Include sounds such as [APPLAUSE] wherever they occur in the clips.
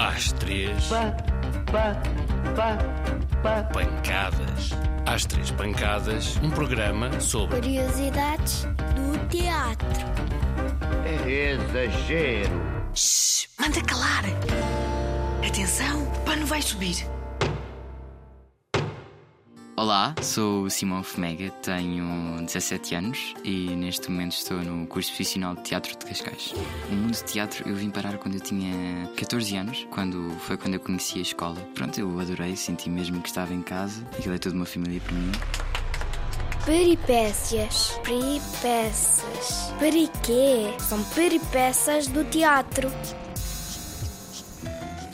Às três. Pa, pa, pa, pa. Pancadas. Às três pancadas, um programa sobre Curiosidades do teatro. É exagero. Shhh, manda calar. Atenção, o pano vai subir. Olá, sou o Simão Fomega, tenho 17 anos e neste momento estou no curso profissional de teatro de Cascais. O mundo de teatro eu vim parar quando eu tinha 14 anos, quando foi quando eu conheci a escola. Pronto, eu adorei, senti mesmo que estava em casa, aquilo é toda uma família para mim. Peripécias. Peripécias. Periquê? São peripécias do teatro.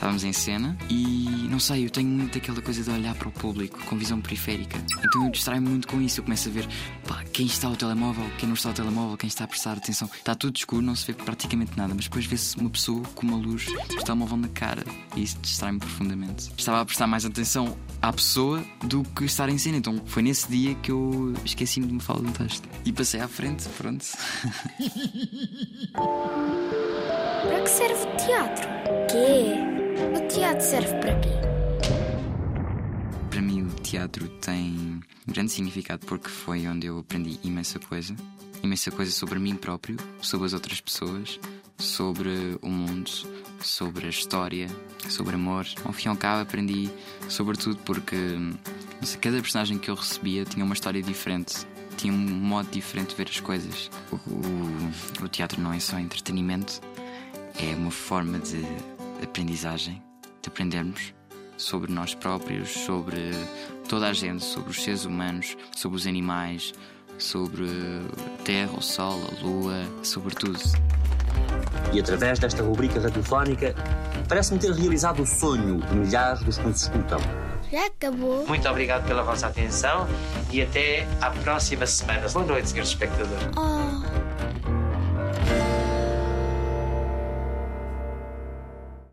Estávamos em cena e não sei, eu tenho muito aquela coisa de olhar para o público com visão periférica. Então eu distraio-me muito com isso. Eu começo a ver pá, quem está ao telemóvel, quem não está ao telemóvel, quem está a prestar atenção. Está tudo escuro, não se vê praticamente nada, mas depois vê-se uma pessoa com uma luz do telemóvel na cara e isso distrai-me profundamente. Estava a prestar mais atenção à pessoa do que estar em cena. Então foi nesse dia que eu esqueci-me de me falar de um. E passei à frente, pronto. [LAUGHS] Para que serve o teatro? Quê? O teatro serve para quê? Para mim, o teatro tem grande significado porque foi onde eu aprendi imensa coisa. Imensa coisa sobre mim próprio, sobre as outras pessoas, sobre o mundo, sobre a história, sobre amor. Ao fim e ao cabo, aprendi sobretudo porque sei, cada personagem que eu recebia tinha uma história diferente. Tinha um modo diferente de ver as coisas. O, o- o teatro não é só entretenimento, é uma forma de aprendizagem, de aprendermos sobre nós próprios, sobre toda a gente, sobre os seres humanos, sobre os animais, sobre a terra, o sol, a lua, sobre tudo. E através desta rubrica radiofónica, parece-me ter realizado o sonho de milhares dos que nos escutam. Já acabou? Muito obrigado pela vossa atenção e até à próxima semana. Boa noite, senhores espectadores. Oh,